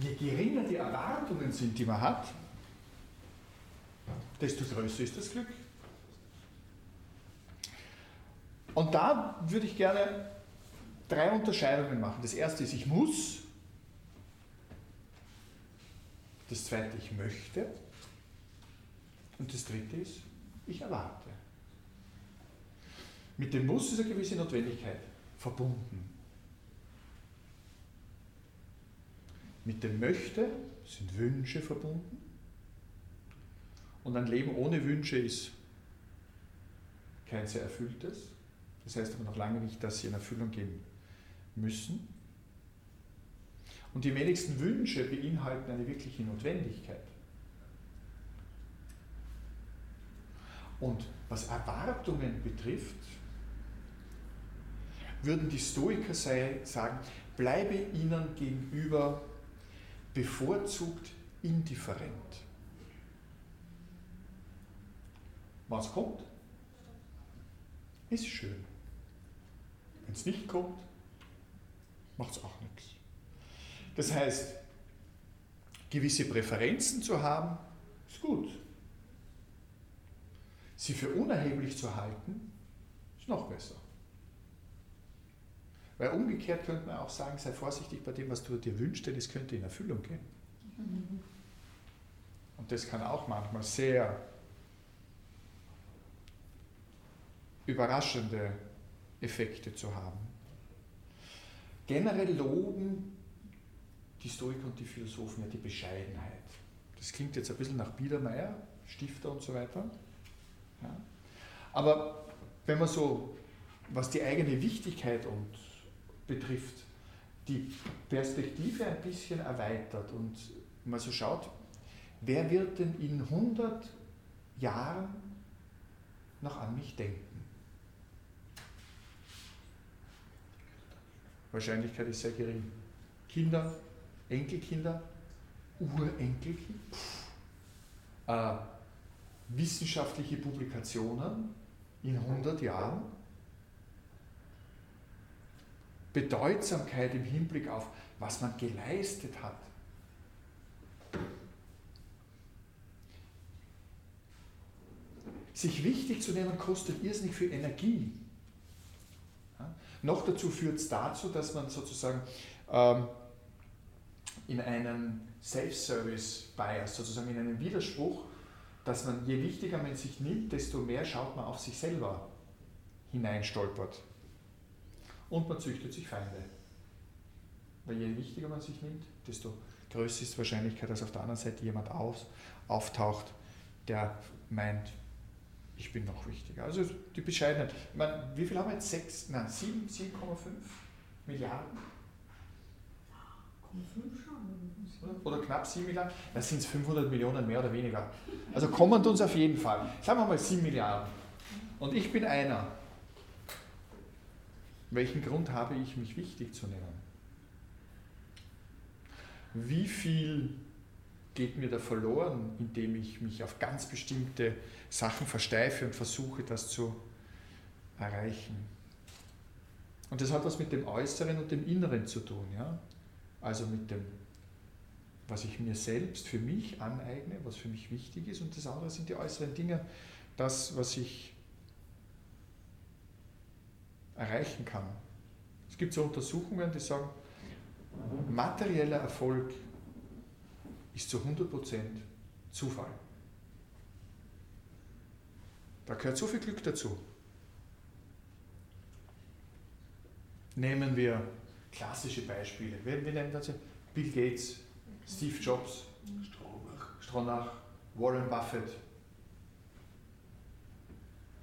je geringer die Erwartungen sind, die man hat, desto größer ist das Glück. Und da würde ich gerne drei Unterscheidungen machen. Das erste ist, ich muss. Das zweite, ich möchte. Und das dritte ist, ich erwarte. Mit dem Muss ist eine gewisse Notwendigkeit verbunden. Mit dem Möchte sind Wünsche verbunden. Und ein Leben ohne Wünsche ist kein sehr erfülltes. Das heißt aber noch lange nicht, dass sie in Erfüllung gehen müssen. Und die wenigsten Wünsche beinhalten eine wirkliche Notwendigkeit. Und was Erwartungen betrifft, würden die Stoiker sagen, bleibe ihnen gegenüber bevorzugt indifferent. Was kommt, ist schön. Wenn es nicht kommt, macht es auch nichts. Das heißt, gewisse Präferenzen zu haben, ist gut. Sie für unerheblich zu halten, ist noch besser. Weil umgekehrt könnte man auch sagen, sei vorsichtig bei dem, was du dir wünschst, denn es könnte in Erfüllung gehen. Und das kann auch manchmal sehr überraschende Effekte zu haben. Generell loben die Stoiker und die Philosophen ja die Bescheidenheit. Das klingt jetzt ein bisschen nach Biedermeier, Stifter und so weiter. Ja. Aber wenn man so, was die eigene Wichtigkeit und betrifft, die Perspektive ein bisschen erweitert und mal so schaut, wer wird denn in 100 Jahren noch an mich denken? Wahrscheinlichkeit ist sehr gering. Kinder, Enkelkinder, Urenkelkind, äh, wissenschaftliche Publikationen in 100 Jahren, Bedeutsamkeit im Hinblick auf, was man geleistet hat. Sich wichtig zu nehmen kostet irrsinnig viel Energie. Ja? Noch dazu führt es dazu, dass man sozusagen ähm, in einen Self-Service-Bias, sozusagen in einen Widerspruch, dass man, je wichtiger man sich nimmt, desto mehr schaut man auf sich selber hineinstolpert und man züchtet sich Feinde. Weil je wichtiger man sich nimmt, desto größer ist die Wahrscheinlichkeit, dass auf der anderen Seite jemand auf, auftaucht, der meint, ich bin noch wichtiger. Also die Bescheidenheit. Ich meine, wie viel haben wir jetzt? 6, nein, 7, 7,5 Milliarden? Oder knapp 7 Milliarden? Das sind es 500 Millionen mehr oder weniger. Also kommen uns auf jeden Fall. Sagen wir mal 7 Milliarden. Und ich bin einer. Welchen Grund habe ich, mich wichtig zu nehmen? Wie viel geht mir da verloren, indem ich mich auf ganz bestimmte Sachen versteife und versuche, das zu erreichen? Und das hat was mit dem Äußeren und dem Inneren zu tun. Ja? Also mit dem, was ich mir selbst für mich aneigne, was für mich wichtig ist. Und das andere sind die äußeren Dinge, das, was ich erreichen kann. Es gibt so Untersuchungen, die sagen, materieller Erfolg ist zu 100% Zufall. Da gehört so viel Glück dazu. Nehmen wir klassische Beispiele. Wir, wir nennen das Bill Gates, Steve Jobs, Stronach, Warren Buffett,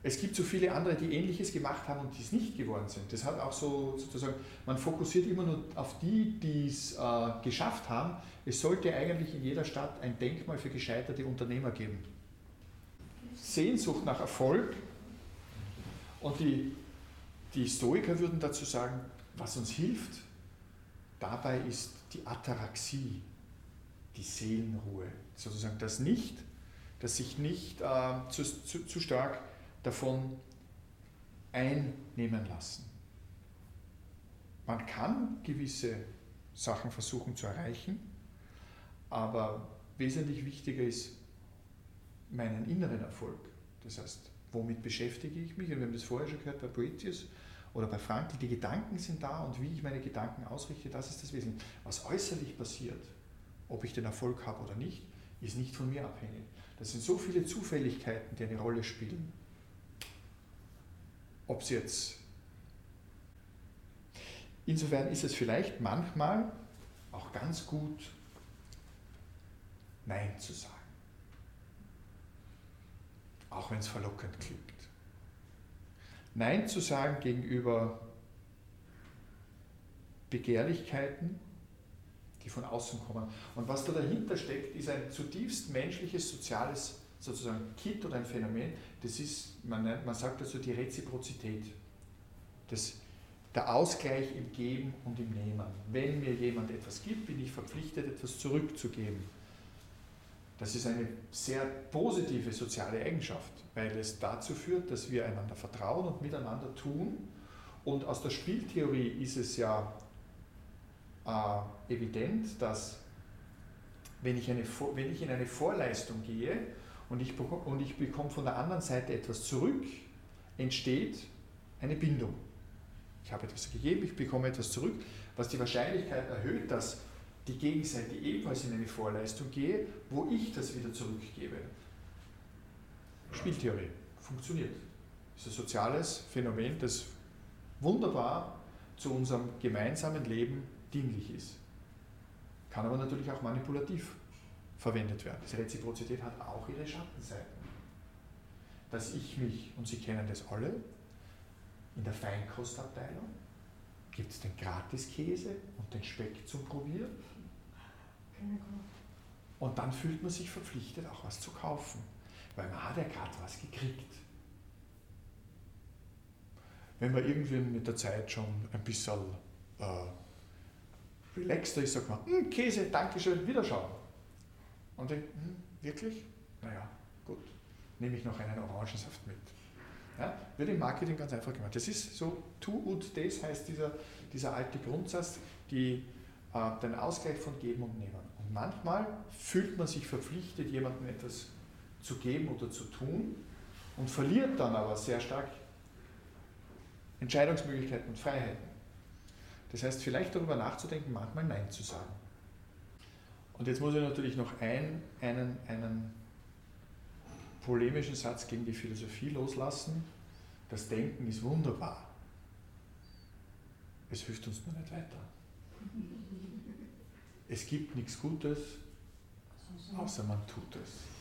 es gibt so viele andere, die Ähnliches gemacht haben und die es nicht geworden sind. Das hat auch so sozusagen, man fokussiert immer nur auf die, die es äh, geschafft haben. Es sollte eigentlich in jeder Stadt ein Denkmal für gescheiterte Unternehmer geben. Sehnsucht nach Erfolg und die, die Stoiker würden dazu sagen, was uns hilft, dabei ist die Ataraxie, die Seelenruhe. Sozusagen das nicht, dass sich nicht äh, zu, zu, zu stark davon einnehmen lassen. Man kann gewisse Sachen versuchen zu erreichen, Aber wesentlich wichtiger ist meinen inneren Erfolg. Das heißt, womit beschäftige ich mich? Und wir haben das vorher schon gehört bei Boetius oder bei Frankl, die Gedanken sind da und wie ich meine Gedanken ausrichte, das ist das Wesen. Was äußerlich passiert, ob ich den Erfolg habe oder nicht, ist nicht von mir abhängig. Das sind so viele Zufälligkeiten, die eine Rolle spielen. Ob es jetzt. Insofern ist es vielleicht manchmal auch ganz gut, Nein zu sagen. Auch wenn es verlockend klingt. Nein zu sagen gegenüber Begehrlichkeiten, die von außen kommen. Und was da dahinter steckt, ist ein zutiefst menschliches, soziales sozusagen Kit oder ein Phänomen. Das ist, man, nennt, man sagt dazu die Reziprozität. Das, der Ausgleich im Geben und im Nehmen. Wenn mir jemand etwas gibt, bin ich verpflichtet, etwas zurückzugeben. Das ist eine sehr positive soziale Eigenschaft, weil es dazu führt, dass wir einander vertrauen und miteinander tun. Und aus der Spieltheorie ist es ja äh, evident, dass wenn ich, eine, wenn ich in eine Vorleistung gehe und ich, und ich bekomme von der anderen Seite etwas zurück, entsteht eine Bindung. Ich habe etwas gegeben, ich bekomme etwas zurück, was die Wahrscheinlichkeit erhöht, dass die Gegenseite ebenfalls in eine Vorleistung gehe, wo ich das wieder zurückgebe. Spieltheorie funktioniert. Das ist ein soziales Phänomen, das wunderbar zu unserem gemeinsamen Leben dienlich ist. Kann aber natürlich auch manipulativ verwendet werden. Diese Reziprozität hat auch ihre Schattenseiten. Dass ich mich, und Sie kennen das alle, in der Feinkostabteilung gibt es den Gratiskäse und den Speck zum Probieren. Und dann fühlt man sich verpflichtet, auch was zu kaufen, weil man hat ja gerade was gekriegt. Wenn man irgendwie mit der Zeit schon ein bisschen äh, relaxter ist, sagt man, hm, Käse, Dankeschön, Wiederschauen. Und denkt, hm, wirklich? Naja, gut, nehme ich noch einen Orangensaft mit. Ja, wird im Marketing ganz einfach gemacht. Das ist so, tu und des heißt dieser, dieser alte Grundsatz, die, äh, den Ausgleich von Geben und Nehmen. Und manchmal fühlt man sich verpflichtet, jemandem etwas zu geben oder zu tun und verliert dann aber sehr stark Entscheidungsmöglichkeiten und Freiheiten. Das heißt, vielleicht darüber nachzudenken, manchmal Nein zu sagen. Und jetzt muss ich natürlich noch ein, einen, einen polemischen Satz gegen die Philosophie loslassen. Das Denken ist wunderbar. Es hilft uns nur nicht weiter. Es gibt nichts Gutes, außer man tut es.